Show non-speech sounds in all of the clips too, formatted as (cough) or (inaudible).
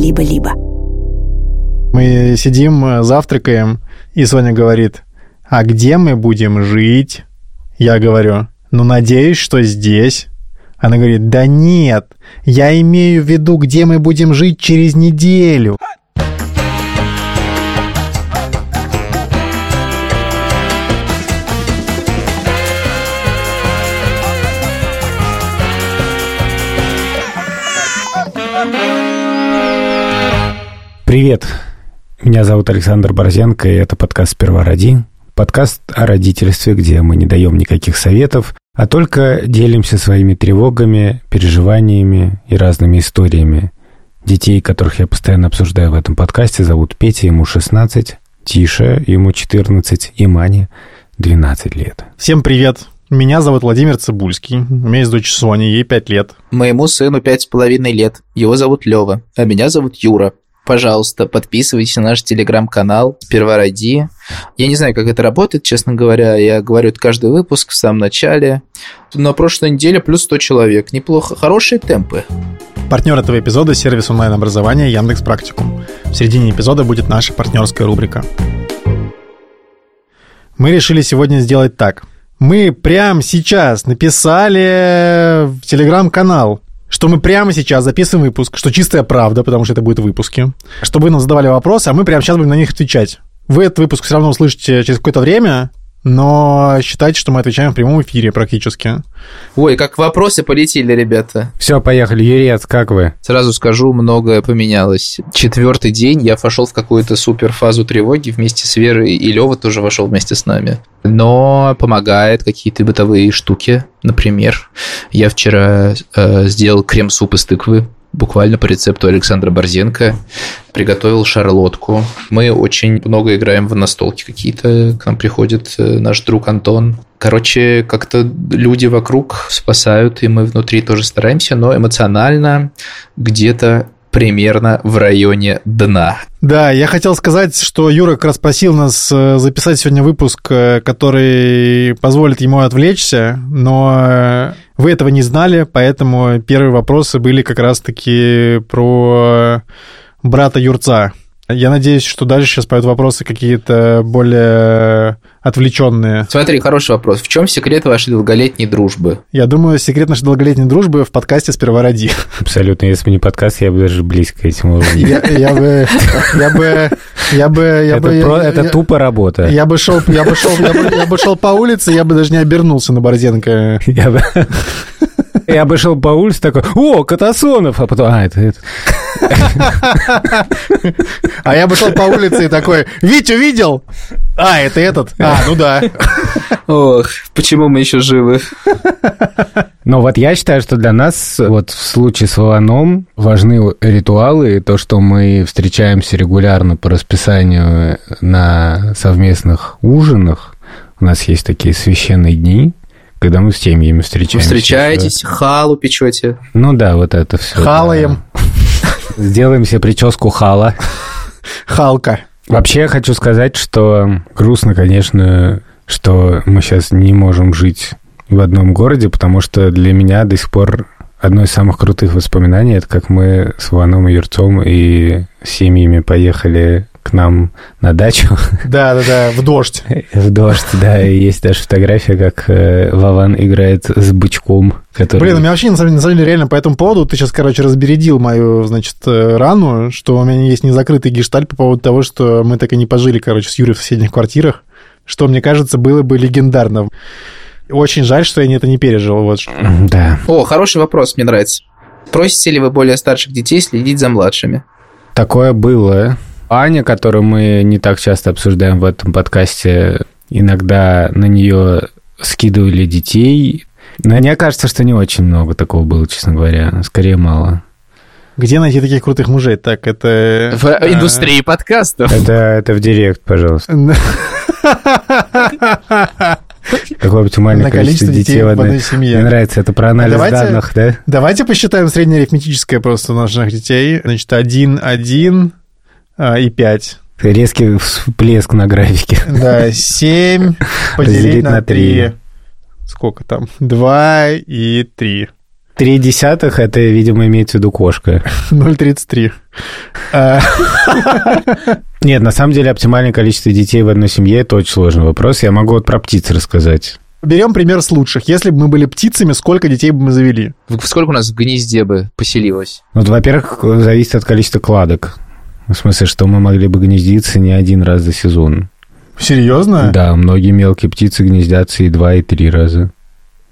либо-либо. Мы сидим, э, завтракаем, и Соня говорит, а где мы будем жить? Я говорю, ну, надеюсь, что здесь. Она говорит, да нет, я имею в виду, где мы будем жить через неделю. Привет, меня зовут Александр Борзенко, и это подкаст «Сперва роди». Подкаст о родительстве, где мы не даем никаких советов, а только делимся своими тревогами, переживаниями и разными историями. Детей, которых я постоянно обсуждаю в этом подкасте, зовут Петя, ему 16, Тиша, ему 14, и Мане 12 лет. Всем привет. Меня зовут Владимир Цибульский. У меня есть дочь Соня, ей 5 лет. Моему сыну пять с половиной лет. Его зовут Лева, а меня зовут Юра. Пожалуйста, подписывайтесь на наш телеграм-канал «Сперва ради». Я не знаю, как это работает, честно говоря. Я говорю это каждый выпуск в самом начале. На прошлой неделе плюс 100 человек. Неплохо. Хорошие темпы. Партнер этого эпизода – сервис онлайн-образования Яндекс Практикум. В середине эпизода будет наша партнерская рубрика. Мы решили сегодня сделать так. Мы прямо сейчас написали в телеграм-канал что мы прямо сейчас записываем выпуск, что чистая правда, потому что это будет выпуски, чтобы вы нам задавали вопросы, а мы прямо сейчас будем на них отвечать. Вы этот выпуск все равно услышите через какое-то время, но считайте, что мы отвечаем в прямом эфире практически. Ой, как вопросы полетели, ребята. Все, поехали. Юрец, как вы? Сразу скажу, многое поменялось. Четвертый день я вошел в какую-то супер фазу тревоги вместе с Верой, и Лева тоже вошел вместе с нами. Но помогает какие-то бытовые штуки. Например, я вчера э, сделал крем-суп из тыквы буквально по рецепту Александра Борзенко. Приготовил шарлотку. Мы очень много играем в настолки какие-то. К нам приходит э, наш друг Антон. Короче, как-то люди вокруг спасают, и мы внутри тоже стараемся, но эмоционально где-то примерно в районе дна. Да, я хотел сказать, что Юра как раз просил нас э, записать сегодня выпуск, э, который позволит ему отвлечься, но э, вы этого не знали, поэтому первые вопросы были как раз-таки про брата Юрца. Я надеюсь, что дальше сейчас пойдут вопросы какие-то более отвлеченные. Смотри, хороший вопрос. В чем секрет вашей долголетней дружбы? Я думаю, секрет нашей долголетней дружбы в подкасте «Сперва ради». Абсолютно. Если бы не подкаст, я бы даже близко к этим уровням. Я бы... Я бы... Я бы... Это, тупо работа. Я бы шел, я бы шел, я бы, я бы шел по улице, я бы даже не обернулся на Борзенко. Я бы... Я бы шел по улице такой, о, Катасонов, а потом, а, это, это. (laughs) А я бы шел по улице и такой, Витю видел? А, это этот? А, ну да. Ох, почему мы еще живы? Но вот я считаю, что для нас вот в случае с Вованом важны ритуалы, то, что мы встречаемся регулярно по расписанию на совместных ужинах. У нас есть такие священные дни, когда мы с семьями встречаемся. Вы встречаетесь, халу печете. Ну да, вот это все. Халаем. Да. (laughs) Сделаем себе прическу хала. Халка. Вообще я хочу сказать, что грустно, конечно, что мы сейчас не можем жить в одном городе, потому что для меня до сих пор одно из самых крутых воспоминаний, это как мы с Ваном и Юрцом и семьями поехали к нам на дачу. (laughs) Да, да, да, в дождь. В дождь, да, есть даже фотография, как э, Вован играет с бычком, который... Блин, у меня вообще, на самом, деле, на самом деле, реально по этому поводу, ты сейчас, короче, разбередил мою, значит, э, рану, что у меня есть незакрытый гештальт по поводу того, что мы так и не пожили, короче, с Юрой в соседних квартирах, что, мне кажется, было бы легендарно. Очень жаль, что я это не пережил. Вот. Да. О, хороший вопрос, мне нравится. Просите ли вы более старших детей следить за младшими? Такое было. Аня, которую мы не так часто обсуждаем в этом подкасте, иногда на нее скидывали детей. Но мне кажется, что не очень много такого было, честно говоря. Скорее, мало. Где найти таких крутых мужей? Так, это... В э, индустрии подкастов. Это, это в директ, пожалуйста. (laughs) Какое оптимальное На количество, детей в одной, семье. Мне нравится это про анализ Давайте- данных, да? Давайте посчитаем среднее арифметическое просто наших детей. Значит, 1, 1 и 5. Резкий всплеск на графике. Да, 7 (laughs) поделить Разделить на на 3. три. Сколько там? 2 и 3. 0,3 десятых, это, видимо, имеется в виду кошка. (laughs) 0,33. А, (laughs) Нет, на самом деле оптимальное количество детей в одной семье – это очень сложный вопрос. Я могу вот про птиц рассказать. Берем пример с лучших. Если бы мы были птицами, сколько детей бы мы завели? Сколько у нас в гнезде бы поселилось? Вот, во-первых, зависит от количества кладок. В смысле, что мы могли бы гнездиться не один раз за сезон. Серьезно? Да, многие мелкие птицы гнездятся и два, и три раза.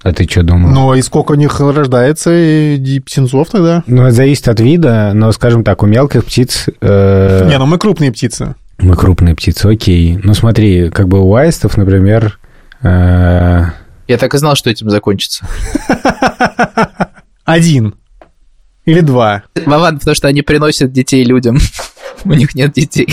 А ты что думал? Ну, и сколько у них рождается и птенцов тогда? Ну, это зависит от вида, но, скажем так, у мелких птиц... э, Не, ну мы крупные птицы. Мы крупные птицы, окей. Ну, смотри, как бы у аистов, например... э, Я так и знал, что этим закончится. (laughs) Один. Или два. Вован, потому что они приносят детей людям. У них нет детей.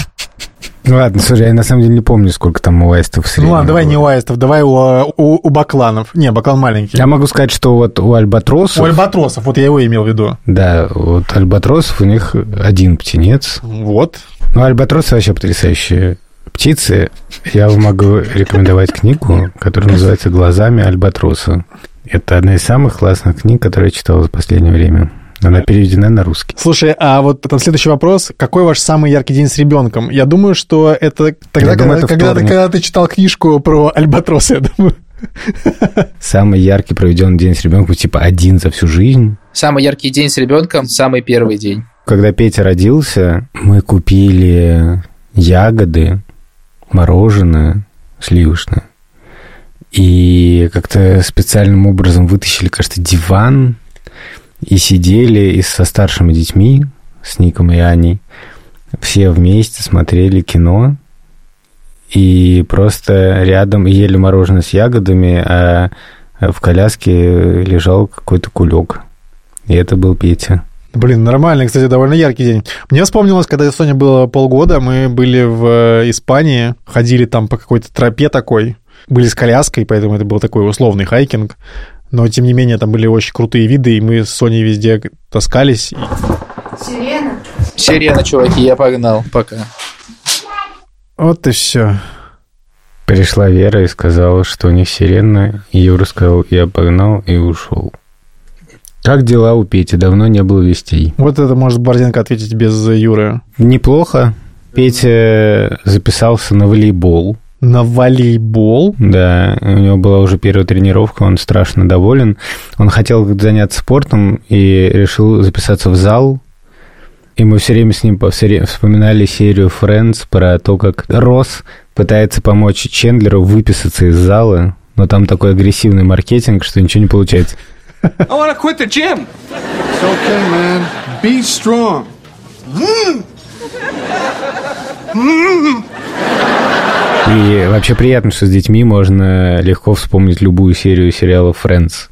Ну ладно, слушай, я на самом деле не помню, сколько там у аистов в Ну среднем ладно, давай было. не у аистов, давай у, у, у бакланов. Не, баклан маленький. Я могу сказать, что вот у альбатросов... У альбатросов, вот я его имел в виду. Да, вот альбатросов у них один птенец. Вот. Ну, альбатросы вообще потрясающие птицы. Я вам могу рекомендовать книгу, которая называется «Глазами альбатроса». Это одна из самых классных книг, которые я читал за последнее время. Она переведена на русский. Слушай, а вот там следующий вопрос. Какой ваш самый яркий день с ребенком? Я думаю, что это тогда, Я думаю, когда, это когда, ты, когда ты читал книжку про альбатроса, я думаю. (laughs) Самый яркий проведенный день с ребенком, типа один за всю жизнь. Самый яркий день с ребенком, самый первый день. Когда Петя родился, мы купили ягоды, мороженое сливочное. И как-то специальным образом вытащили, кажется, диван и сидели и со старшими детьми, с Ником и Аней, все вместе смотрели кино и просто рядом ели мороженое с ягодами, а в коляске лежал какой-то кулек. И это был Петя. Блин, нормальный, кстати, довольно яркий день. Мне вспомнилось, когда Соне было полгода, мы были в э, Испании, ходили там по какой-то тропе такой, были с коляской, поэтому это был такой условный хайкинг. Но, тем не менее, там были очень крутые виды, и мы с Соней везде таскались. Сирена. Сирена, чуваки, я погнал. Пока. Вот и все. Пришла Вера и сказала, что у них сирена. И Юра сказал, я погнал и ушел. Как дела у Пети? Давно не было вестей. Вот это может Борзенко ответить без Юры. Неплохо. Петя записался на волейбол. На волейбол? Да, у него была уже первая тренировка, он страшно доволен. Он хотел заняться спортом и решил записаться в зал. И мы все время с ним вспоминали серию Friends про то, как Росс пытается помочь Чендлеру выписаться из зала, но там такой агрессивный маркетинг, что ничего не получается. I want to quit the gym. It's okay, man. Be strong. И вообще приятно, что с детьми можно легко вспомнить любую серию сериала Friends.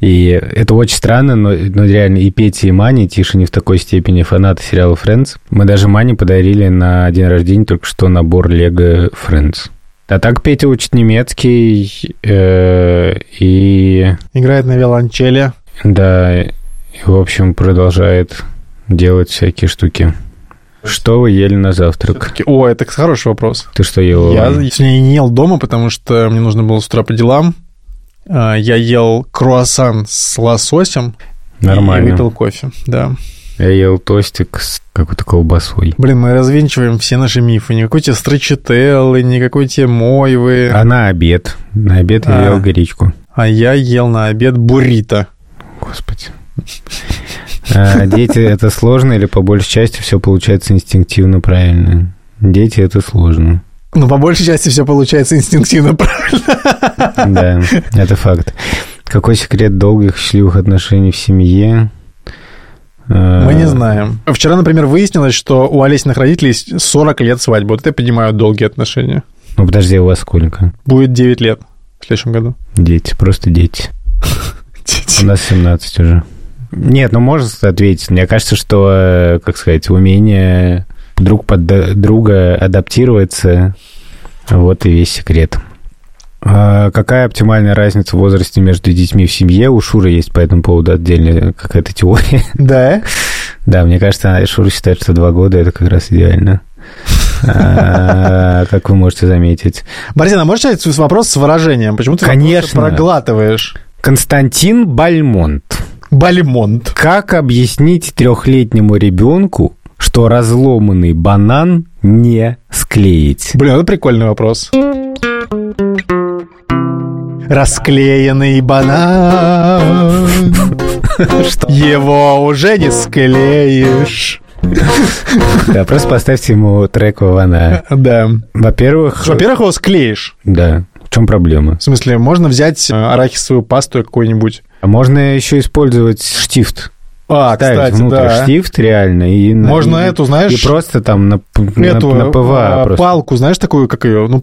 И это очень странно, но, но реально и Петя, и Мани, Тиша не в такой степени фанаты сериала Friends. Мы даже Мане подарили на день рождения только что набор Лего Friends. А так Петя учит немецкий, э, и Играет на виолончели. да, и, в общем, продолжает делать всякие штуки. Что вы ели на завтрак? О, это хороший вопрос. Ты что ел? Я сегодня не ел дома, потому что мне нужно было с утра по делам. А, Я ел круассан с лососем и Нормально. выпил кофе, да. Я ел тостик с какой-то колбасой. Блин, мы развенчиваем все наши мифы. Никакой тебе строчителлы, никакой тебе мойвы. А на обед? На обед я А. ел гречку. А я ел на обед буррито. Господи. А, дети это сложно или по большей части все получается инстинктивно правильно? Дети это сложно. Ну, по большей части все получается инстинктивно правильно. Да, это факт. Какой секрет долгих счастливых отношений в семье? А, Мы не знаем. Вчера, например, выяснилось, что у Олесиных родителей 40 лет свадьбы. Вот это я понимаю долгие отношения. Ну, подожди, у вас сколько? Будет 9 лет в следующем году. Дети, просто дети. (laughs) У нас 17 уже. Нет, ну можно ответить. Мне кажется, что, э, как сказать, умение друг под друга адаптироваться, вот и весь секрет. А какая оптимальная разница в возрасте между детьми в семье? У Шуры есть по этому поводу отдельная какая-то теория. (laughs) Да? (laughs) Да, мне кажется, Шура считает, что два года это как раз идеально. (laughs) А, Как вы можете заметить. Борзин, а можешь начать вопрос с выражением? Почему ты Конечно. проглатываешь? Константин Бальмонт. Бальмонт. Как объяснить трехлетнему ребенку, что разломанный банан не склеить? Блин, это прикольный вопрос. Расклеенный банан. (laughs) Его уже не склеишь. Да, просто поставьте ему трек Вавана. Да. Во-первых... Во-первых, его склеишь. Да. В чем проблема? В смысле, можно взять э, арахисовую пасту какую-нибудь. А можно еще использовать штифт. А, Ставить кстати, внутрь да. штифт реально. И на- Можно и- эту, знаешь, И просто там на, на, Эту на ПВА э, просто. палку, знаешь, такую, как ее? Ну,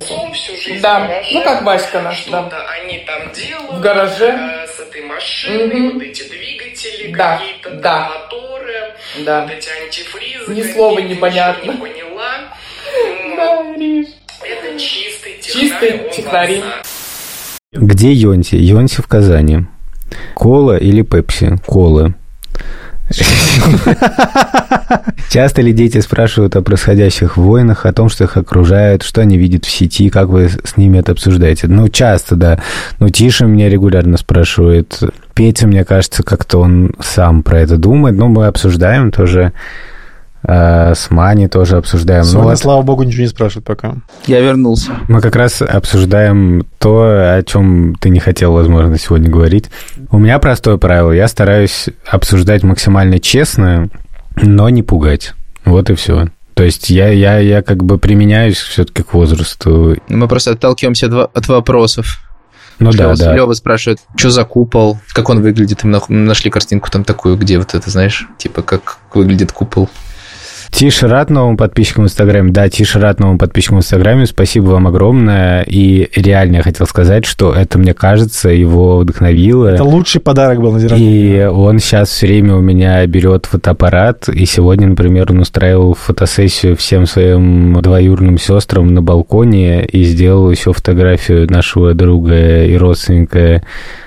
Да, ну как Васька наш, да. они там делают. В гараже. э, С этой машиной, Мгм. вот эти двигатели, Да, какие-то да. моторы, Да. вот эти антифризы. Ни слова непонятно. не поняла. (laughs) Да, Риш. Это чистый технарь. Чистый Где Йонти? Йонти в Казани. Кола или Пепси? Кола. Часто ли дети спрашивают о происходящих войнах, о том, что их окружает, что они видят в сети, как вы с ними это обсуждаете? Ну, часто, да. Ну, Тиша меня регулярно спрашивает. Петя, мне кажется, как-то он сам про это думает. Но мы обсуждаем тоже. А, С Мани тоже обсуждаем. Ну, Соня, вот слава богу, ничего не спрашивает пока. Я вернулся. мы как раз обсуждаем то, о чем ты не хотел, возможно, сегодня говорить. У меня простое правило. Я стараюсь обсуждать максимально честно, но не пугать. Вот и все. То есть я, я, я как бы применяюсь все-таки к возрасту. Мы просто отталкиваемся от, во- от вопросов. Ну да, да. Лева спрашивает, что за купол, как он выглядит. Мы нашли картинку там такую, где вот это, знаешь, типа как выглядит купол. Тише рад новым подписчикам в Инстаграме. Да, Тише рад новым подписчикам в Инстаграме. Спасибо вам огромное. И реально я хотел сказать, что это, мне кажется, его вдохновило. Это лучший подарок был на день рождения. И он сейчас все время у меня берет фотоаппарат, и сегодня, например, он устраивал фотосессию всем своим двоюродным сестрам на балконе и сделал еще фотографию нашего друга и родственника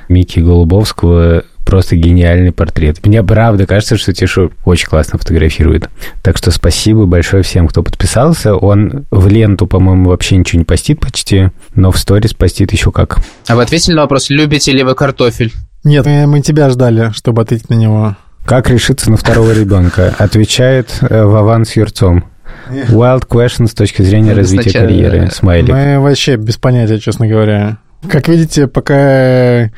Мики Голубовского. Просто гениальный портрет. Мне правда кажется, что Тишу очень классно фотографирует. Так что спасибо большое всем, кто подписался. Он в ленту, по-моему, вообще ничего не постит почти, но в сторис постит еще как. А вы ответили на вопрос, любите ли вы картофель? Нет, мы, тебя ждали, чтобы ответить на него. Как решиться на второго ребенка? Отвечает э, Вован с Юрцом. Wild question с точки зрения Надо развития сначала- карьеры. Смайлик. Мы вообще без понятия, честно говоря. Как видите, пока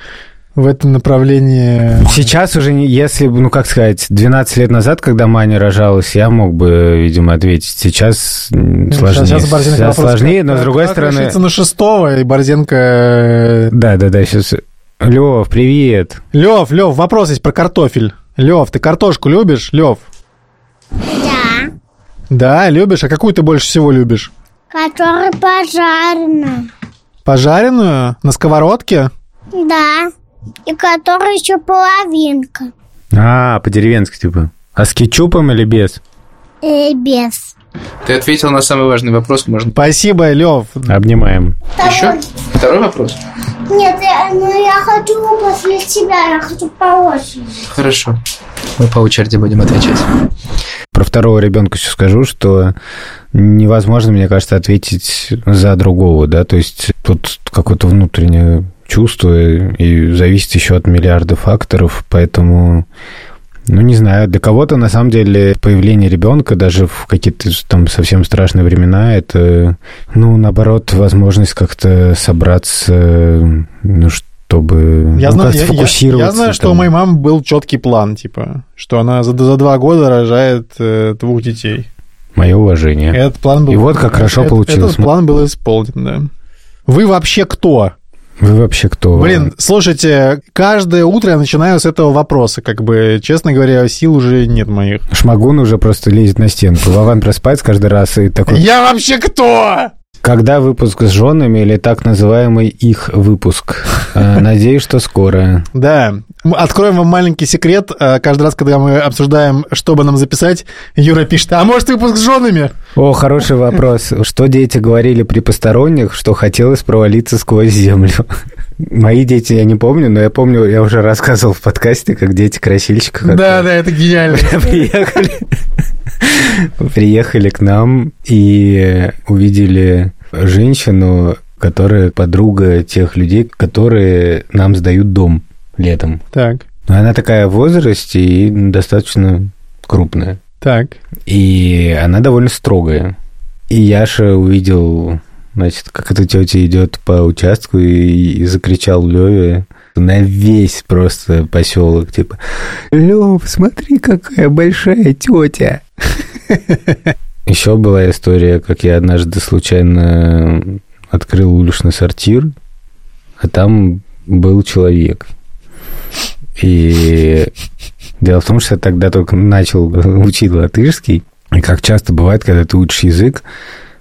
в этом направлении... Сейчас уже, не- если, бы, ну как сказать, 12 лет назад, когда Маня рожалась, я мог бы, видимо, ответить. Сейчас м, сложнее. Сейчас, Борзенко Сейчас вопрос, сложнее, как- но с другой как стороны... на шестого, и Борзенко... Да, да, да, сейчас... Лев, привет. Лев, Лев, вопрос есть про картофель. Лев, ты картошку любишь, Лев? Да, Да, любишь? А какую ты больше всего любишь? которая пожарная. Пожаренную? На сковородке? Да, и которая еще половинка. А, по-деревенски, типа. А с кетчупом или без? И без. Ты ответил на самый важный вопрос, можно Спасибо, Лев. Обнимаем. еще? Второй вопрос? Нет, я, ну я хочу после тебя, я хочу по очереди. Хорошо. Мы по очереди будем отвечать. Про второго ребенка еще скажу, что невозможно, мне кажется, ответить за другого, да, то есть тут какое-то внутреннее чувство и зависит еще от миллиарда факторов, поэтому, ну, не знаю, для кого-то, на самом деле, появление ребенка даже в какие-то там совсем страшные времена, это, ну, наоборот, возможность как-то собраться, ну, чтобы Я, ну, знаю, я, я- сфокусироваться. я знаю, что у моей мамы был четкий план, типа, что она за, за два года рожает э, двух детей. Мое уважение. Этот план был... И вот как хорошо этот- получилось. Этот план был исполнен, да. Вы вообще кто? Вы вообще кто? Блин, слушайте, каждое утро я начинаю с этого вопроса, как бы, честно говоря, сил уже нет моих. Шмагун уже просто лезет на стенку. Вован просыпается каждый раз и такой... Я вообще кто? Когда выпуск с женами или так называемый их выпуск? Э, (laughs) Надеюсь, что скоро. Да. Откроем вам маленький секрет. Э, Каждый раз, когда мы обсуждаем, что бы нам записать, Юра пишет, а может выпуск с женами? О, хороший вопрос. Что дети говорили при посторонних, что хотелось провалиться сквозь землю? (laughs) Мои дети я не помню, но я помню, я уже рассказывал в подкасте, как дети красильщика Да, да, это гениально. (laughs) приехали, приехали к нам и увидели женщину, которая подруга тех людей, которые нам сдают дом летом. Так. Но она такая в возрасте и достаточно крупная. Так. И она довольно строгая. И Яша увидел, значит, как эта тетя идет по участку и, и закричал Леве на весь просто поселок, типа, Лев, смотри, какая большая тетя. (laughs) Еще была история, как я однажды случайно открыл уличный сортир, а там был человек. И дело в том, что я тогда только начал учить латышский, и как часто бывает, когда ты учишь язык,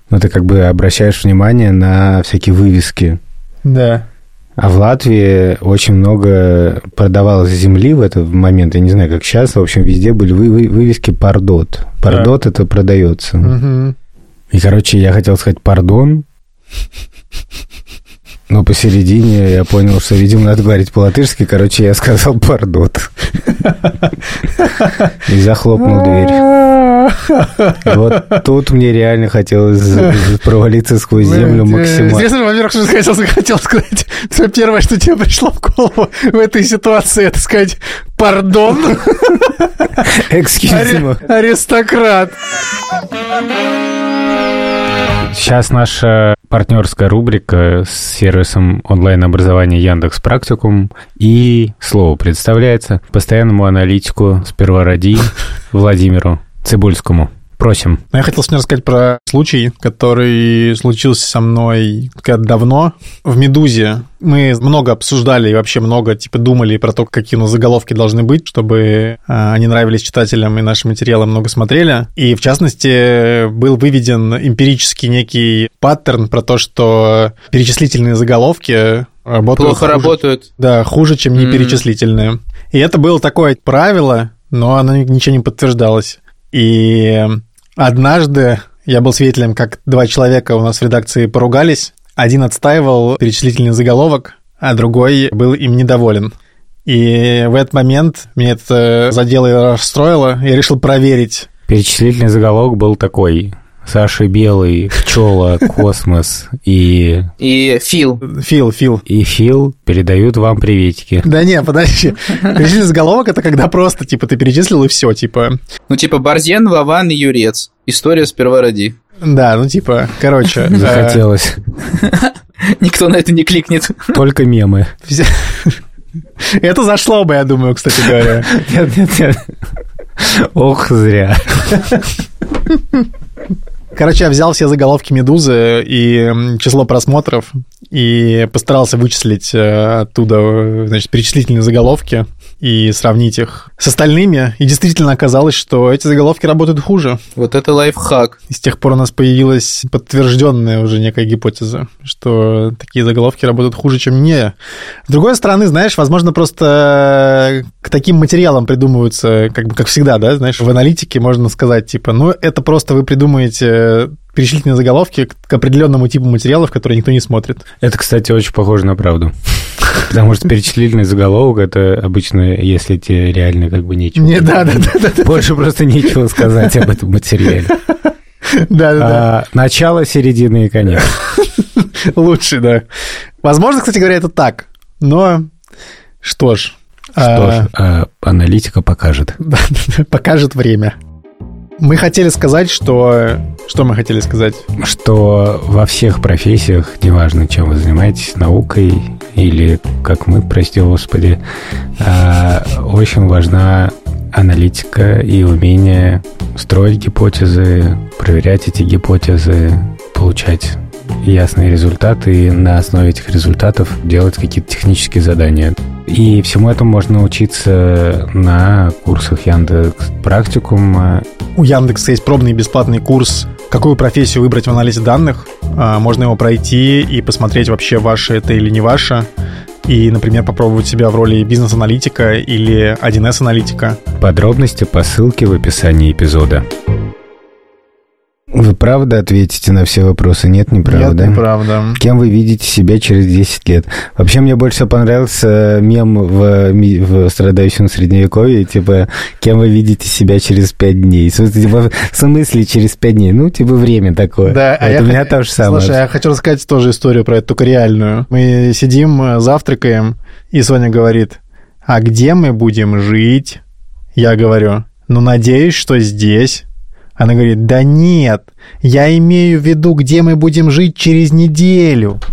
ну, ты как бы обращаешь внимание на всякие вывески. Да. А в Латвии очень много продавалось земли в этот момент, я не знаю, как сейчас, в общем, везде были вы- вы- вывески «Пардот». «Пардот» это продается. Мгм. И, короче, я хотел сказать «Пардон», но посередине я понял, что, видимо, надо говорить по-латышски. Короче, я сказал «Пардот». И захлопнул дверь. Вот тут мне реально хотелось провалиться сквозь землю максимально. Здесь, во-первых, что хотел, (laughs) хотел сказать, что первое, что тебе пришло в голову в этой ситуации, это сказать «пардон, Экскьюзимо. ари- аристократ». Сейчас наша партнерская рубрика с сервисом онлайн-образования Яндекс Практикум. И слово представляется постоянному аналитику сперва ради (laughs) Владимиру Цибульскому. Просим. Но я хотел сегодня рассказать про случай, который случился со мной давно. В «Медузе» мы много обсуждали и вообще много типа думали про то, какие у нас заголовки должны быть, чтобы а, они нравились читателям и наши материалы много смотрели. И, в частности, был выведен эмпирический некий паттерн про то, что перечислительные заголовки работают Плохо хуже- работают. Да, хуже, чем неперечислительные. И это было такое правило, но оно ничего не подтверждалось. И однажды я был свидетелем, как два человека у нас в редакции поругались. Один отстаивал перечислительный заголовок, а другой был им недоволен. И в этот момент мне это задело и расстроило. Я решил проверить. Перечислительный заголовок был такой. Саша Белый, Пчела, (laughs) Космос и, И Фил. Фил, Фил. и Фил передают вам приветики. Да не, подожди. Перечислительный заголовок — это когда просто, типа, ты перечислил и все, типа... Ну, типа Борзен, Вован и Юрец. История сперва ради. Да, ну, типа, короче... э, Захотелось. (laughs) Никто на это не кликнет. Только мемы. (laughs) Это зашло бы, я думаю, кстати говоря. Нет, нет, нет. Ох, зря. Короче, я взял все заголовки «Медузы» и число просмотров и постарался вычислить э, оттуда, э, значит, перечислительные заголовки и сравнить их с остальными. И действительно оказалось, что эти заголовки работают хуже. Вот это лайфхак. И с тех пор у нас появилась подтвержденная уже некая гипотеза, что такие заголовки работают хуже, чем не. С другой стороны, знаешь, возможно, просто к таким материалам придумываются, как бы как всегда, да, знаешь, в аналитике можно сказать, типа, ну, это просто вы придумаете перечислительные заголовки к определенному типу материалов, которые никто не смотрит. Это, кстати, очень похоже на правду. (laughs) Потому что перечислительный заголовок это обычно, если тебе реально как бы нечего. Не, да, да, да, да, Больше просто нечего сказать об этом материале. да, да, да. А, начало, середина и конец. (laughs) Лучше, да. Возможно, кстати говоря, это так, но что ж. Что а, ж, а, аналитика покажет. (laughs) Покажет время. Мы хотели сказать, что... Что мы хотели сказать? Что во всех профессиях, неважно, чем вы занимаетесь, наукой или, как мы, прости господи, а, очень важна аналитика и умение строить гипотезы, проверять эти гипотезы, получать ясные результаты и на основе этих результатов делать какие-то технические задания. И всему этому можно учиться на курсах Яндекс Практикума. У Яндекса есть пробный бесплатный курс «Какую профессию выбрать в анализе данных». А, Можно его пройти и посмотреть, вообще ваше это или не ваше. И, например, попробовать себя в роли бизнес-аналитика или 1С-аналитика. Подробности по ссылке в описании эпизода. Вы правда ответите на все вопросы? Нет, неправда. Нет, неправда. Кем вы видите себя через 10 лет? Вообще, мне больше всего понравился мем в, ми- в страдающем средневековье, типа, кем вы видите себя через 5 дней? В смысле, типа, в смысле через 5 дней? Ну, типа, время такое. Да, а вот я у меня х- то же самое. Слушай, я хочу рассказать тоже историю про это, только реальную. Мы сидим, э, завтракаем, и Соня говорит, а где мы будем жить? Я говорю, ну, надеюсь, что здесь. Она говорит, да нет, я имею в виду, где мы будем жить через неделю. (laughs)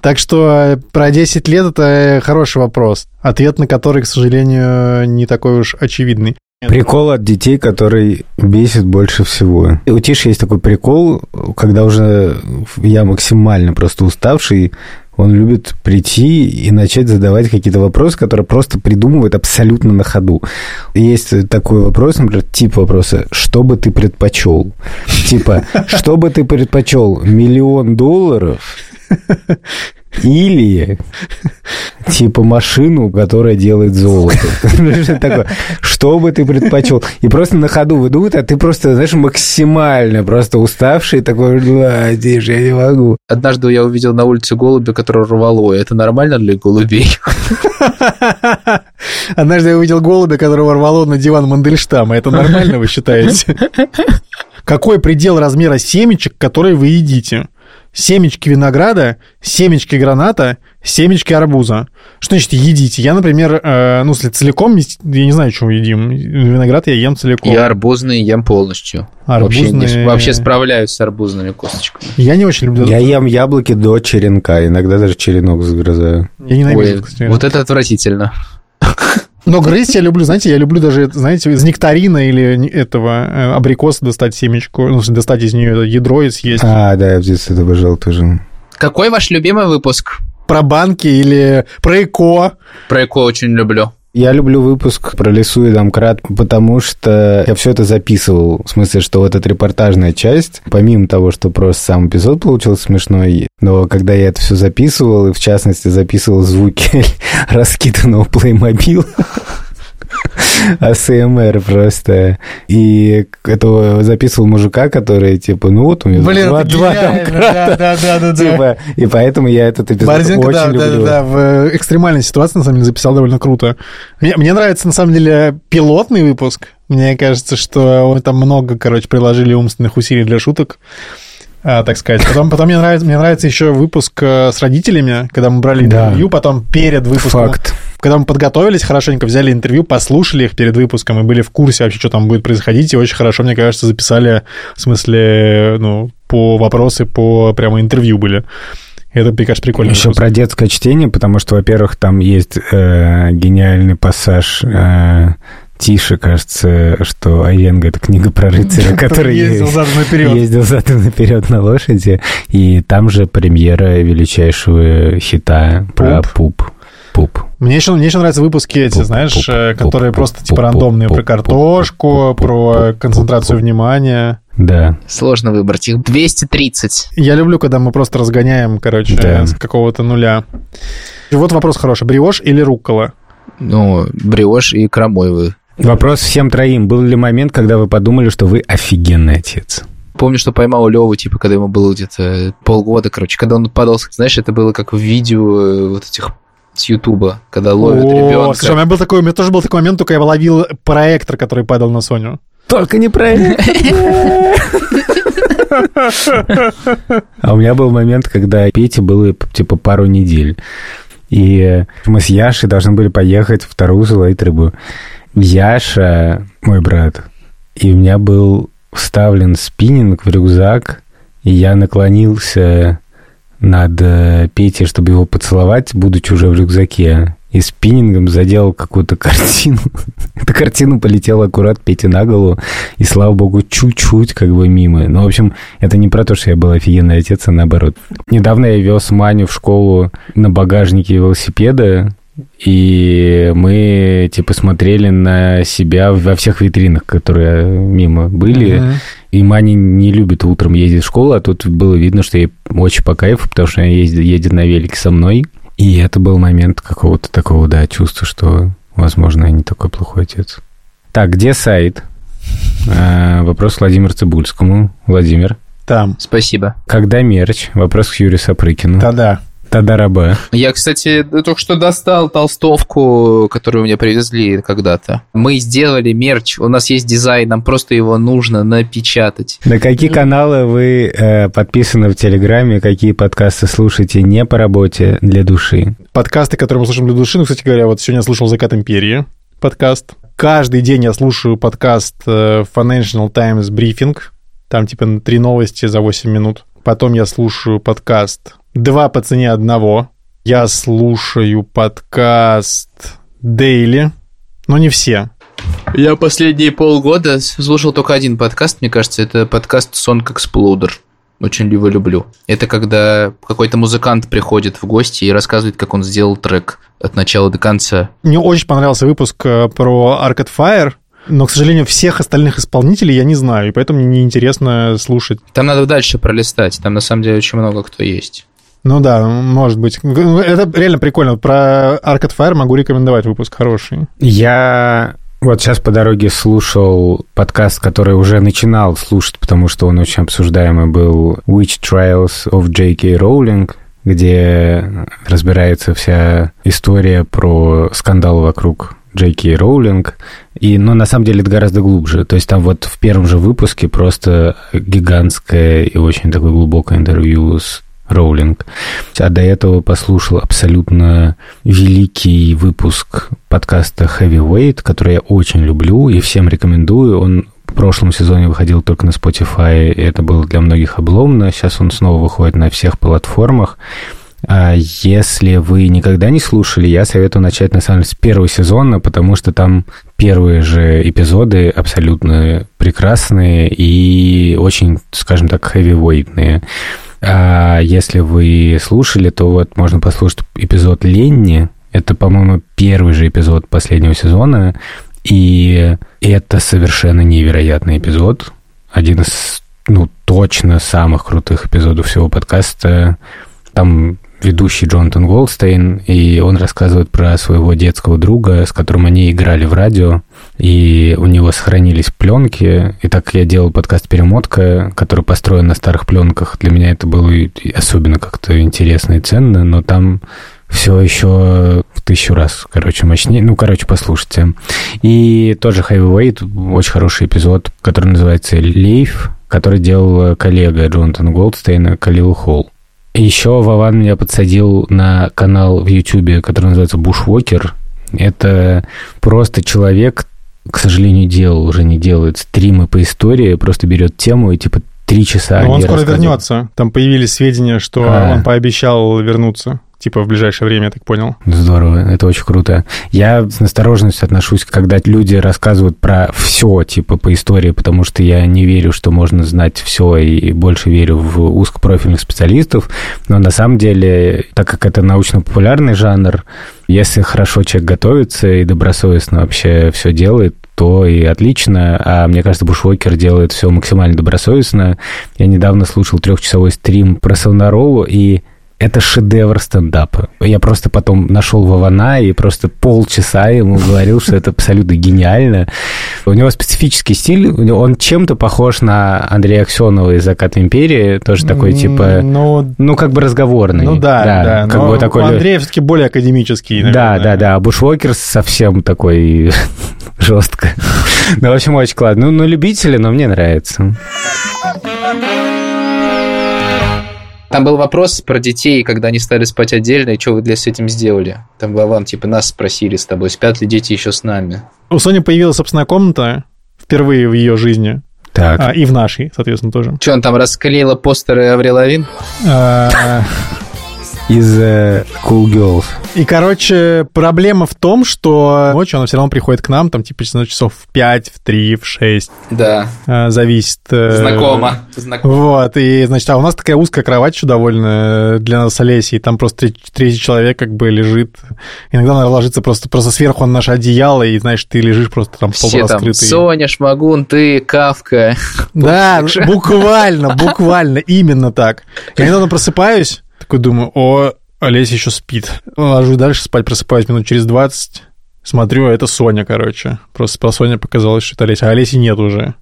Так что э, про 10 лет это хороший вопрос, ответ на который, к сожалению, не такой уж очевидный. Прикол от детей, который бесит больше всего. И у Тиши есть такой прикол, когда уже я максимально просто уставший, он любит прийти и начать задавать какие-то вопросы, которые просто придумывает абсолютно на ходу. Есть такой вопрос, например, тип вопроса, что бы ты предпочел? Типа, что бы ты предпочел, миллион долларов или типа машину, которая делает золото. Что бы ты предпочел? И просто на ходу выдуют, а ты просто, знаешь, максимально просто уставший, такой, «А, Тише, я не могу. Однажды я увидел на улице голубя, который рвало. Это нормально для голубей? Однажды я увидел голубя, которого рвало на диван Мандельштама. Это нормально, вы считаете? Какой предел размера семечек, которые вы едите? Семечки винограда, семечки граната, семечки арбуза. Что значит едите? Я, например, э, ну, если целиком, я не знаю, что мы едим. Виноград я ем целиком. Я арбузные ем полностью. Вообще, Арбузные- не- вообще справляюсь с арбузными косточками. Я не очень люблю. Я ем яблоки до черенка, иногда даже черенок загрызаю. Я ненавижу, Ой, кстати. вот это отвратительно. Но грызть я люблю, знаете, я люблю даже, знаете, из нектарина или этого э, абрикоса достать семечку, ну, достать из нее ядро и съесть. А, да, я в детстве это обожал тоже. Какой ваш любимый выпуск? Про банки или про ЭКО. Про ЭКО очень люблю. Я люблю выпуск про лесу и домкрат, потому что я все это записывал. В смысле, что вот эта репортажная часть, помимо того, что просто сам эпизод получился смешной, но когда я это все записывал, и в частности записывал звуки (laughs) раскиданного плеймобила, (laughs) АСМР просто. И это записывал мужика, который, типа, ну вот у меня Блин, два, два гениально, домкрата. да, да, да, да. Типа, и поэтому я этот эпизод Борзенко, очень да, да, люблю. да, да, в э, экстремальной ситуации, на самом деле, записал довольно круто. Мне, мне нравится, на самом деле, пилотный выпуск. Мне кажется, что там много, короче, приложили умственных усилий для шуток. а, так сказать. Потом, потом мне, нравится, мне нравится еще выпуск э, с родителями, когда мы брали Да. интервью, потом перед выпуском. Факт. Когда мы подготовились хорошенько, взяли интервью, послушали их перед выпуском и были в курсе вообще, что там будет происходить, и очень хорошо, мне кажется, записали, в смысле, ну, по вопросы, по прямо интервью были. Это, мне кажется, прикольно. Еще про детское чтение, потому что, во-первых, там есть э, гениальный пассаж э, Тише, кажется, что Айвенга это книга про рыцаря, который ездил задом наперед. ездил задом наперед на лошади. И там же премьера величайшего хита про пуп. Пуп. Мне еще, мне еще нравятся выпуски эти, знаешь, э, которые просто типа рандомные про картошку, про концентрацию внимания. Да. Сложно выбрать их. 230. Я люблю, когда мы просто разгоняем, короче, Да. с какого-то нуля. И вот вопрос хороший. Бриош или руккола? Ну, бриош и крамоевый. Вопрос всем троим. Был ли момент, когда вы подумали, что вы офигенный отец? Помню, что поймал Леву, типа, когда ему было где-то полгода, короче, когда он падал, знаешь, это было как в видео э, вот этих с Ютуба, когда ловят О, ребенка. слушай, у меня был такой, у меня тоже был такой момент, только я ловил проектор, который падал на Соню. Только неправильно. А у меня был момент, когда Пете было типа пару недель. И мы с Яшей должны были поехать в Тарусу ловить рыбу. Яша, мой брат, и у меня был вставлен спиннинг в рюкзак, и я наклонился над э, Петей, чтобы его поцеловать, будучи уже в рюкзаке. И спиннингом задел какую-то картину. (laughs) Эта картина полетела аккурат Пете на голову. И, слава богу, чуть-чуть как бы мимо. Ну, в общем, это не про то, что я был офигенный отец, а наоборот. Недавно я вез Маню в школу на багажнике велосипеда, и мы, типа, смотрели на себя во всех витринах, которые мимо были. Мгм. И Маня не любит утром ездить в школу, а тут было видно, что ей очень по кайфу, потому что она ездит, едет на велике со мной. И это был момент какого-то такого, да, чувства, что, возможно, я не такой плохой отец. Так, где сайт? А, Вопрос Владимиру Цибульскому. Владимир. Там. Спасибо. Когда мерч? Вопрос к Юрию Сапрыкину. Да-да. Тадараба. Я, кстати, только что достал толстовку, которую мне привезли когда-то. Мы сделали мерч, у нас есть дизайн, нам просто его нужно напечатать. На какие каналы вы э, подписаны в Телеграме, какие подкасты слушаете не по работе для души? Подкасты, которые мы слушаем для души, ну, кстати говоря, вот сегодня я слушал «Закат империи» подкаст. Каждый день я слушаю подкаст э, Financial Times Briefing. Там типа три новости за 8 минут. Потом я слушаю подкаст «Два по цене одного». Я слушаю подкаст Daily, но не все. Я последние полгода слушал только один подкаст, мне кажется, это подкаст Song Exploder. Очень его люблю. Это когда какой-то музыкант приходит в гости и рассказывает, как он сделал трек от начала до конца. Мне очень понравился выпуск э, про Arcade Fire, но, к сожалению, всех остальных исполнителей я не знаю, и поэтому мне неинтересно слушать. Там надо дальше пролистать, там на самом деле очень много кто есть. Ну да, может быть. Это реально прикольно. Про Arcade Fire могу рекомендовать выпуск хороший. Я вот сейчас по дороге слушал подкаст, который уже начинал слушать, потому что он очень обсуждаемый был Witch Trials of J.K. Rowling, где разбирается вся история про скандал вокруг Джей Кей Роулинг. И, ну, на самом деле, это гораздо глубже. То есть там вот в первом же выпуске просто гигантское и очень такое глубокое интервью с Роулинг. А до этого послушал абсолютно великий выпуск подкаста Heavyweight, который я очень люблю и всем рекомендую. Он в прошлом сезоне выходил только на Spotify, и это было для многих обломно. Сейчас он снова выходит на всех платформах. А если вы никогда не слушали, я советую начать, на самом деле, с первого сезона, потому что там первые же эпизоды абсолютно прекрасные и очень, скажем так, хэвивейтные. А если вы слушали, то вот можно послушать эпизод Ленни. Это, по-моему, первый же эпизод последнего сезона. И это совершенно невероятный эпизод. Один из, ну, точно самых крутых эпизодов всего подкаста. Там ведущий Джонатан Голдстейн, и он рассказывает про своего детского друга, с которым они играли в радио, и у него сохранились пленки, и так я делал подкаст «Перемотка», который построен на старых пленках. Для меня это было особенно как-то интересно и ценно, но там все еще в тысячу раз, короче, мощнее. Ну, короче, послушайте. И тоже Heavyweight, очень хороший эпизод, который называется «Лейф», который делал коллега Джонатана Голдстейна Калил Холл. Еще Вован меня подсадил на канал в Ютубе, который называется Бушвокер. Это просто человек, к сожалению, делал, уже не делает стримы по истории, просто берет тему и типа три часа. Но он скоро вернется. Там появились сведения, что а. он пообещал вернуться типа в ближайшее время, я так понял. Здорово, это очень круто. Я с настороженностью отношусь, когда люди рассказывают про все, типа по истории, потому что я не верю, что можно знать все, и больше верю в узкопрофильных специалистов. Но на самом деле, так как это научно-популярный жанр, если хорошо человек готовится и добросовестно вообще все делает, то и отлично. А мне кажется, Бушвокер делает все максимально добросовестно. Я недавно слушал трехчасовой стрим про Савнаролу, и это шедевр стендапа. Я просто потом нашел Вована и просто полчаса ему говорил, что это абсолютно гениально. У него специфический стиль, он чем-то похож на Андрея Аксенова из «Заката империи», тоже такой типа, ну, ну как бы разговорный. Ну да, да. да как бы такой... Андрей все-таки более академический. Наверное. Да, да, да. А Бушвокер совсем такой (laughs) жестко. Ну, в общем, очень классно. Ну, ну, любители, но мне нравится. Там был вопрос про детей, когда они стали спать отдельно, и что вы для с этим сделали? Там Вован, типа, нас спросили с тобой, спят ли дети еще с нами? У Сони появилась собственная комната впервые в ее жизни. Так. А, и в нашей, соответственно, тоже. Что, он там расклеила постеры Аврил Лавин? А, из uh, Cool Girls. И, короче, проблема в том, что ночью она все равно приходит к нам, там, типа, часов в 5, в 3, в 6. Да. Э, зависит. Э, Знакомо. Знакомо. Вот, и, значит, а у нас такая узкая кровать еще довольно для нас с Олесей, там просто третий человек как бы лежит. Иногда она ложится просто, просто сверху на наше одеяло, и, знаешь, ты лежишь просто там Все там, Соня, Шмагун, ты, Кавка. Да, (laughs) буквально, буквально, именно так. Я недавно просыпаюсь, такой думаю, о, Олеся еще спит. Ложусь дальше спать, просыпаюсь минут через 20. Смотрю, а это Соня, короче. Просто про Соня показалось, что это Олеся. А Олеси нет уже.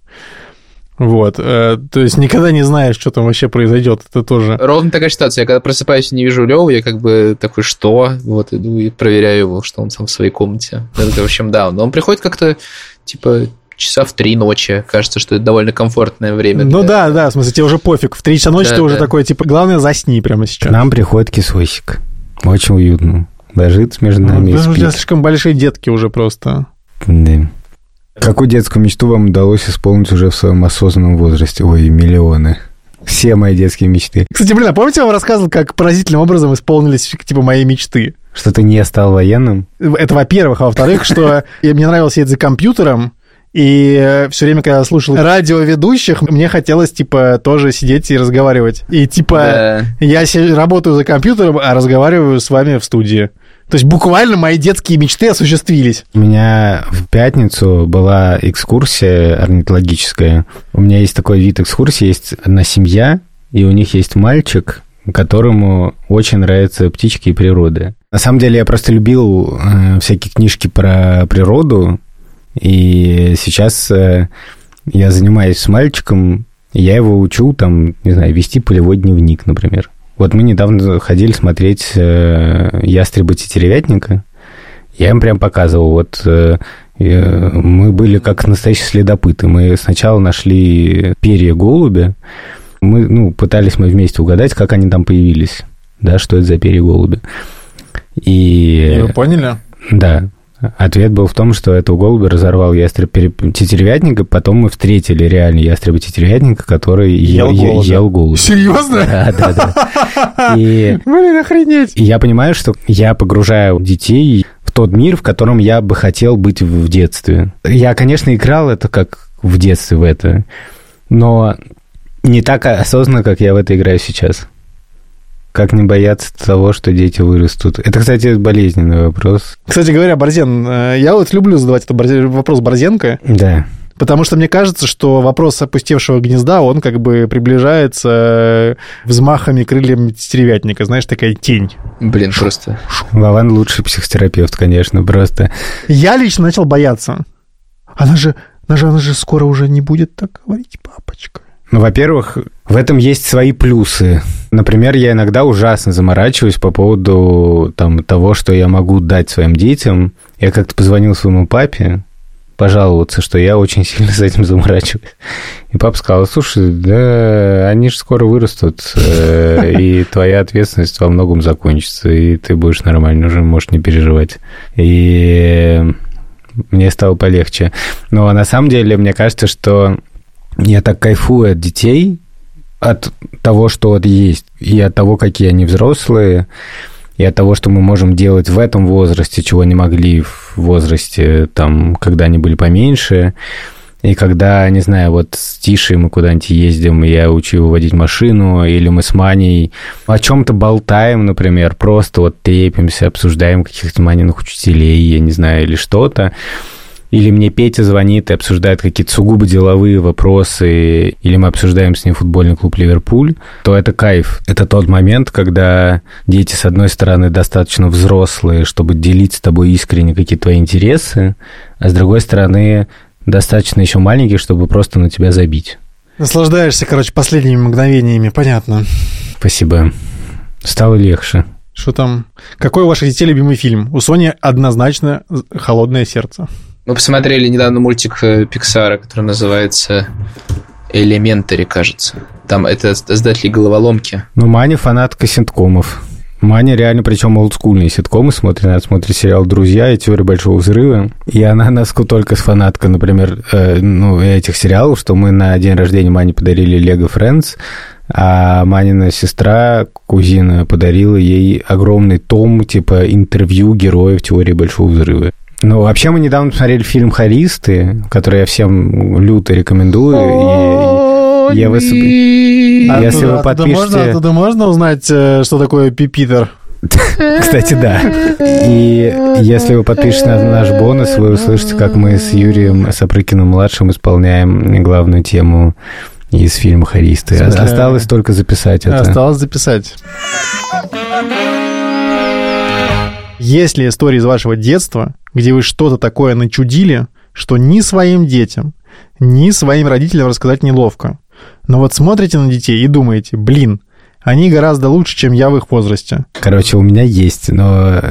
Вот. э, То есть никогда не знаешь, что там вообще произойдет. Это тоже... Ровно такая ситуация. Я когда просыпаюсь и не вижу Леву, я как бы такой, что? Вот, иду и проверяю его, что он там в своей комнате. Это, в общем, да. Но он приходит как-то, типа, часа в три ночи. Кажется, что это довольно комфортное время. Ну для- да, да, в смысле, тебе уже пофиг. В 3 часа ночи Да, ты уже да. такой, типа, главное, засни прямо К сейчас. нам приходит кисосик. Очень уютно. Ложится между нами и Ну, у тебя спит. слишком большие детки уже просто. Да. Какую детскую мечту вам удалось исполнить уже в своем осознанном возрасте? Ой, миллионы. Все мои детские мечты. Кстати, блин, а помните, я вам рассказывал, как поразительным образом исполнились, типа, мои мечты? Что ты не стал военным? Это во-первых, а во-вторых, что я- мне нравилось сидеть за компьютером, и все время, когда я слушал радиоведущих, мне хотелось, типа, тоже сидеть и разговаривать. И, типа, Да. я работаю за компьютером, а разговариваю с вами в студии. То есть буквально мои детские мечты осуществились. У меня в пятницу была экскурсия орнитологическая. У меня есть такой вид экскурсии, есть одна семья, и у них есть мальчик, которому очень нравятся птички и природа. На самом деле я просто любил э, всякие книжки про природу, и сейчас э, я занимаюсь с мальчиком, и я его учу, там, не знаю, вести полевой дневник, например. Вот мы недавно ходили смотреть э, «Ястреба тетеревятника», я им прям показывал, вот э, мы были как настоящие следопыты. Мы сначала нашли перья голубя, мы, ну, пытались мы вместе угадать, как они там появились, да, что это за перья голубя. И, Вы поняли? да, ответ был в том, что этого голубя разорвал ястреб тетеревятника, потом мы встретили реально ястреба тетеревятника, который Ел ел, голубя. ел голубя. Серьезно? Да, да, да. (laughs) И Блин, охренеть. и я понимаю, что я погружаю детей в тот мир, в котором я бы хотел быть в детстве. Я, конечно, играл это как в детстве в это, но не так осознанно, как я в это играю сейчас. Как не бояться того, что дети вырастут? Это, кстати, болезненный вопрос. Кстати говоря, Борзен, э, я вот люблю задавать этот вопрос Борзенко, Да. потому что мне кажется, что вопрос опустевшего гнезда, он как бы приближается э, взмахами крыльями стеревятника, знаешь, такая тень. Блин, просто... Вован лучший психотерапевт, конечно, просто. Я лично начал бояться. Она же, она же, она же скоро уже не будет так говорить, папочка. Ну, во-первых, в этом есть свои плюсы. Например, я иногда ужасно заморачиваюсь по поводу там, того, что я могу дать своим детям. Я как-то позвонил своему папе пожаловаться, что я очень сильно с этим заморачиваюсь. И папа сказал, слушай, да они же скоро вырастут, э, и твоя ответственность во многом закончится, и ты будешь нормально, уже можешь не переживать. И мне стало полегче. Но на самом деле, мне кажется, что я так кайфую от детей, от того, что вот есть, и от того, какие они взрослые, и от того, что мы можем делать в этом возрасте, чего не могли в возрасте, там, когда они были поменьше. И когда, не знаю, вот с Тишей мы куда-нибудь ездим, я учу его водить машину, или мы с Маней о чем-то болтаем, например, просто вот трепимся, обсуждаем каких-то Маниных учителей, я не знаю, или что-то. Или мне Петя звонит и обсуждает какие-то сугубо деловые вопросы, или мы обсуждаем с ним футбольный клуб «Ливерпуль», то это кайф. Это тот момент, когда дети, с одной стороны, достаточно взрослые, чтобы делить с тобой искренне какие-то твои интересы, а с другой стороны, достаточно еще маленькие, чтобы просто на тебя забить. Наслаждаешься, короче, последними мгновениями, понятно. Спасибо. Стало легче. Что там? Какой у ваших детей любимый фильм? У Сони однозначно «Холодное сердце». Мы посмотрели недавно мультик э, Пиксара, который называется Элементари, кажется. Там это создатели головоломки. Ну, Маня фанатка ситкомов. Маня реально, причем олдскульные ситкомы смотрит. Она смотрит сериал «Друзья» и «Теория большого взрыва». И она (laughs) насколько с фанаткой, например, э, ну, этих сериалов, что мы на день рождения Мане подарили «Лего Френдс», а Манина сестра, кузина, подарила ей огромный том, типа, интервью героев «Теории большого взрыва». Ну, вообще, мы недавно посмотрели фильм «Харисты», который я всем люто рекомендую. И- и я вас- Если Оттуда- вы оттуда подпишете- можно, оттуда можно узнать, э, что такое пипитер? (laughs) Кстати, да. И если вы подпишетесь на наш бонус, вы услышите, как мы с Юрием Сапрыкиным-младшим исполняем главную тему из фильма «Харисты». Осталось только записать это. Осталось записать. Есть ли истории из вашего детства, где вы что-то такое начудили, что ни своим детям, ни своим родителям рассказать неловко. Но вот смотрите на детей и думаете, блин, они гораздо лучше, чем я в их возрасте. Короче, у меня есть, но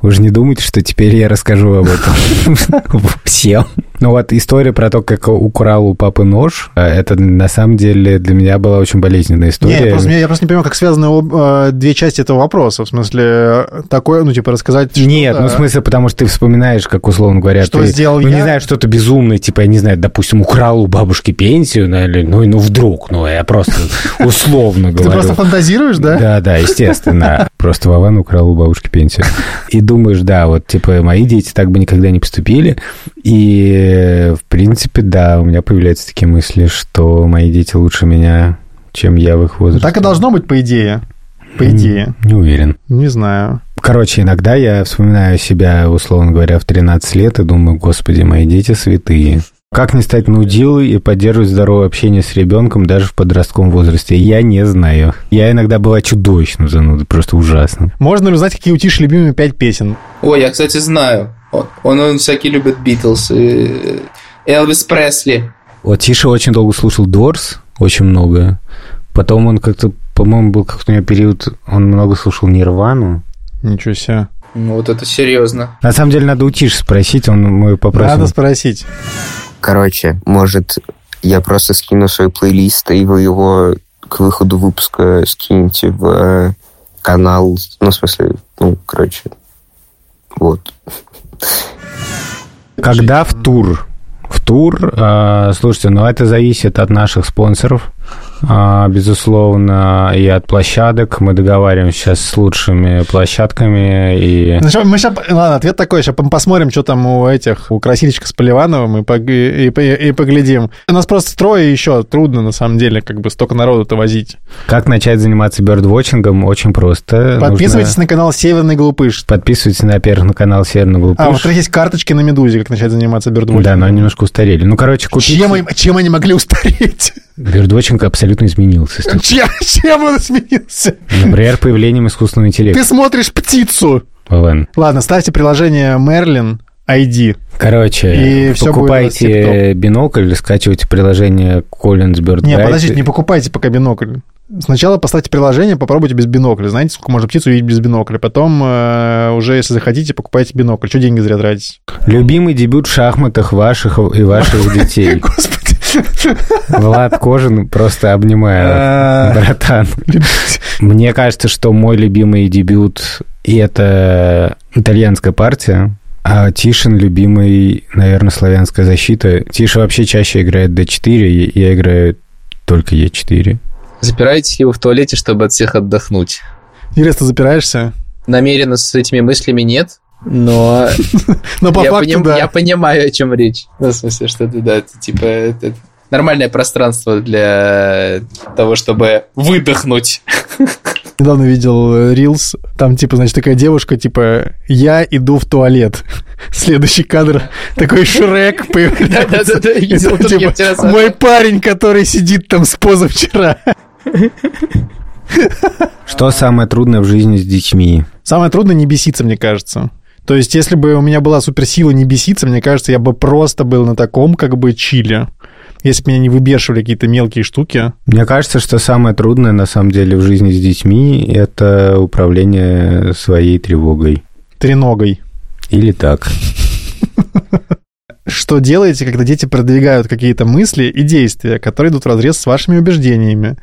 вы же не думайте, что теперь я расскажу об этом (laughs) всем. Ну вот история про то, как украл у папы нож, э, это на самом деле для меня была очень болезненная история. Не, я просто, я просто не понимаю, как связаны об, э, две части этого вопроса. В смысле, такое, ну, типа, рассказать Нет, ну, в смысле, потому что ты вспоминаешь, как, условно говоря, что ты, сделал ну, я? не знаю, что-то безумное, типа, я не знаю, допустим, украл у бабушки пенсию, ну, или, ну, ну, вдруг, ну, я просто (laughs) условно говорю. Просто фантазируешь, да? Да, да, естественно. Просто Вован украл у бабушки пенсию. И думаешь, да, вот, типа, мои дети так бы никогда не поступили. И, в принципе, да, у меня появляются такие мысли, что мои дети лучше меня, чем я в их возрасте. Так и должно быть, по идее. По идее. Не уверен. Не знаю. Короче, иногда я вспоминаю себя, условно говоря, в 13 лет и думаю, господи, мои дети святые. Как не стать нудилой и поддерживать здоровое общение с ребенком даже в подростковом возрасте? Я не знаю. Я иногда была чудовищно занудой, просто ужасно. Можно ли узнать, какие у Тиши любимые пять песен? Ой, я, кстати, знаю. Он, он, он всякие любит Битлз. и Элвис Пресли. Вот Тиша очень долго слушал Дорс, очень много. Потом он как-то, по-моему, был как-то у него период, он много слушал Нирвану. Ничего себе. Ну, вот это серьезно. На самом деле надо у Тиши спросить, он мы попросим. Надо спросить. Короче, может, я просто скину свой плейлист, и вы его к выходу выпуска скинете в э, канал, ну, в смысле, ну, короче, вот. Когда в тур? В тур, э, слушайте, ну это зависит от наших спонсоров, безусловно, и от площадок. Мы договариваемся сейчас с лучшими площадками и... Ну, ща- мы сейчас, ладно, ответ такой, сейчас посмотрим, что там у этих, у Красильчика с Поливановым и, пог- и, и- и поглядим. У нас просто трое еще, трудно на самом деле, как бы столько народу-то возить. Как начать заниматься бёрдвотчингом? Очень просто. Подписывайтесь Нужно- на канал Северный Глупыш. Подписывайтесь, во-первых, на канал Северный Глупыш. А, во-вторых, есть карточки на Медузе, как начать заниматься бёрдвотчингом. Да, но они немножко устарели. Ну, короче, купить... Чем, чем они могли устареть? Бёрдвотчинг абсолютно изменился. Чем, чем он изменился? Например, появлением искусственного интеллекта. Ты смотришь птицу. Вован. Ладно, ставьте приложение Merlin ID. Короче, И покупайте бинокль, скачивайте приложение Collins Bird Не, подождите, не покупайте пока бинокль. Сначала поставьте приложение, попробуйте без бинокля. Знаете, сколько можно птицу увидеть без бинокля. Потом э, уже, если захотите, покупайте бинокль. Что деньги зря тратить? Любимый дебют в шахматах ваших и ваших (laughs) детей. Господи. Влад Кожин просто обнимаю, А, братан. Мне кажется, что мой любимый дебют — это итальянская партия, а Тишин любимый, наверное, славянская защита. Тиша вообще чаще играет d4, я играю только e4. Запираетесь ли вы в туалете, чтобы от всех отдохнуть? Ты запираешься? Намеренно с этими мыслями нет, но (laughs) Но по я, факту, поним- да. я понимаю, о чем речь. Ну, в смысле, что это, да, это, типа, это, нормальное пространство для того, чтобы выдохнуть. (laughs) Недавно видел Reels, там, типа, значит, такая девушка, типа, я иду в туалет. (laughs) Следующий кадр, такой Шрек появляется. Типа. Мой парень, который сидит там с позавчера. Что самое трудное в жизни с детьми? Самое трудное не беситься, мне кажется. То есть, если бы у меня была суперсила не беситься, мне кажется, я бы просто был на таком, как бы, чиле. Если бы меня не выбешивали какие-то мелкие штуки. Мне кажется, что самое трудное на самом деле в жизни с детьми – это управление своей тревогой. Треногой. Или так. (laughs) Что делаете, когда дети продвигают какие-то мысли и действия, которые идут вразрез с вашими убеждениями?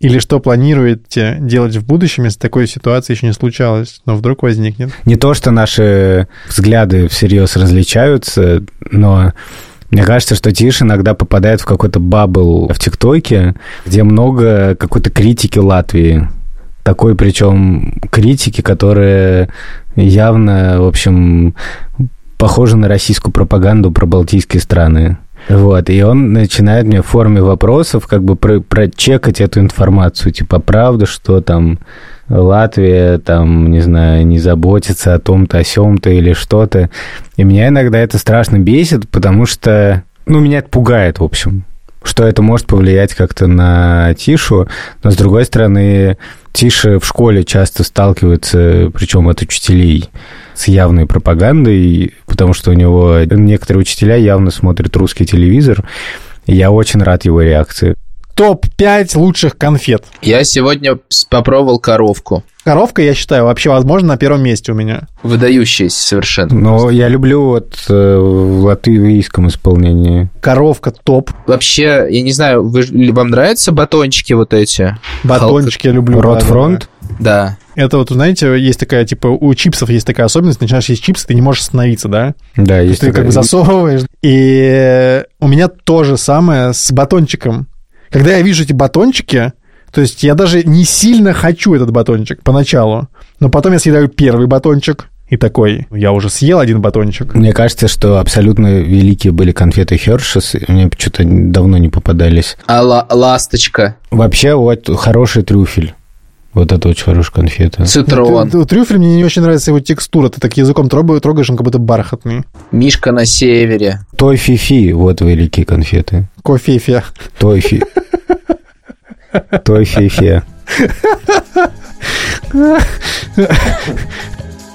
Или что планируете делать в будущем, если такой ситуации еще не случалось, но вдруг возникнет? Не то, что наши взгляды всерьез различаются, но мне кажется, что Тиш иногда попадает в какой-то бабл в ТикТоке, где много какой-то критики Латвии. Такой причем критики, которая явно, в общем, похожа на российскую пропаганду про балтийские страны. Вот, и он начинает мне в форме вопросов как бы про прочекать эту информацию, типа, правда, что там Латвия, там, не знаю, не заботится о том-то, о сём-то или что-то. И меня иногда это страшно бесит, потому что, ну, меня это пугает, в общем, что это может повлиять как-то на Тишу, но, с другой стороны, Тиша в школе часто сталкивается, причем от учителей, с явной пропагандой, потому что у него некоторые учителя явно смотрят русский телевизор, и я очень рад его реакции. Топ-5 лучших конфет. Я сегодня попробовал коровку. Коровка, я считаю, вообще, возможно, на первом месте у меня. Выдающаяся совершенно. Но я люблю вот э, в латвийском исполнении. Коровка топ. Вообще, я не знаю, вы, вам нравятся батончики вот эти? Батончики я люблю. Ротфронт. Да. Это вот, знаете, есть такая, типа, у чипсов есть такая особенность, начинаешь есть чипсы, ты не можешь остановиться, да? Да, есть ты как такая- бы засовываешь. И у меня то же самое с батончиком. Когда я вижу эти батончики, то есть я даже не сильно хочу этот батончик поначалу, но потом я съедаю первый батончик и такой, я уже съел один батончик. Мне кажется, что абсолютно великие были конфеты Хершес, мне что-то давно не попадались. А ла- ласточка, Вообще, вот хороший трюфель. Вот это очень хорошая конфета. цитрон, Трю- Трюфель мне не очень нравится его текстура. Ты так языком трогаешь, трогаешь, он как будто бархатный. мишка на севере. Той фифи, вот великие конфеты. Кофефе. Той фи... Той фифе.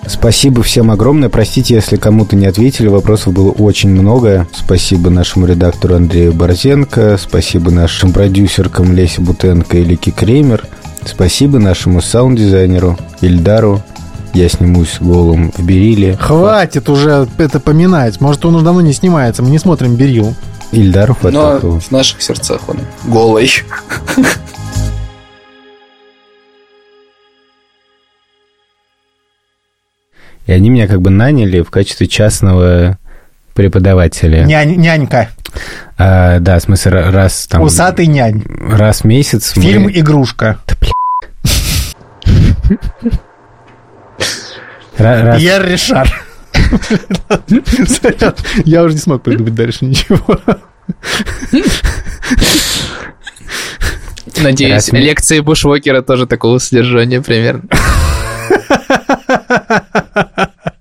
Спасибо всем огромное. Простите, если кому-то не ответили. Вопросов было очень много. Спасибо нашему редактору Андрею Борзенко. Спасибо нашим продюсеркам Лесе Бутенко и Лике Кремер. Спасибо нашему саунд-дизайнеру Ильдару. Я снимусь голым в Бериле. Хватит уже это поминать. Может, он уже давно не снимается. Мы не смотрим Берил. Ильдару Но Фатахову. в наших сердцах он голый. И они меня как бы наняли в качестве частного преподавателя. Нянь, нянька. А, да, в смысле, ра- раз там... Усатый нянь. Раз в месяц мы- Фильм «Игрушка». (laughs) Ра- раз- Пьер Ришар. (laughs) Я уже не смог придумать дальше ничего. Надеюсь, Раз лекции Бушвокера тоже такого содержания примерно. (laughs)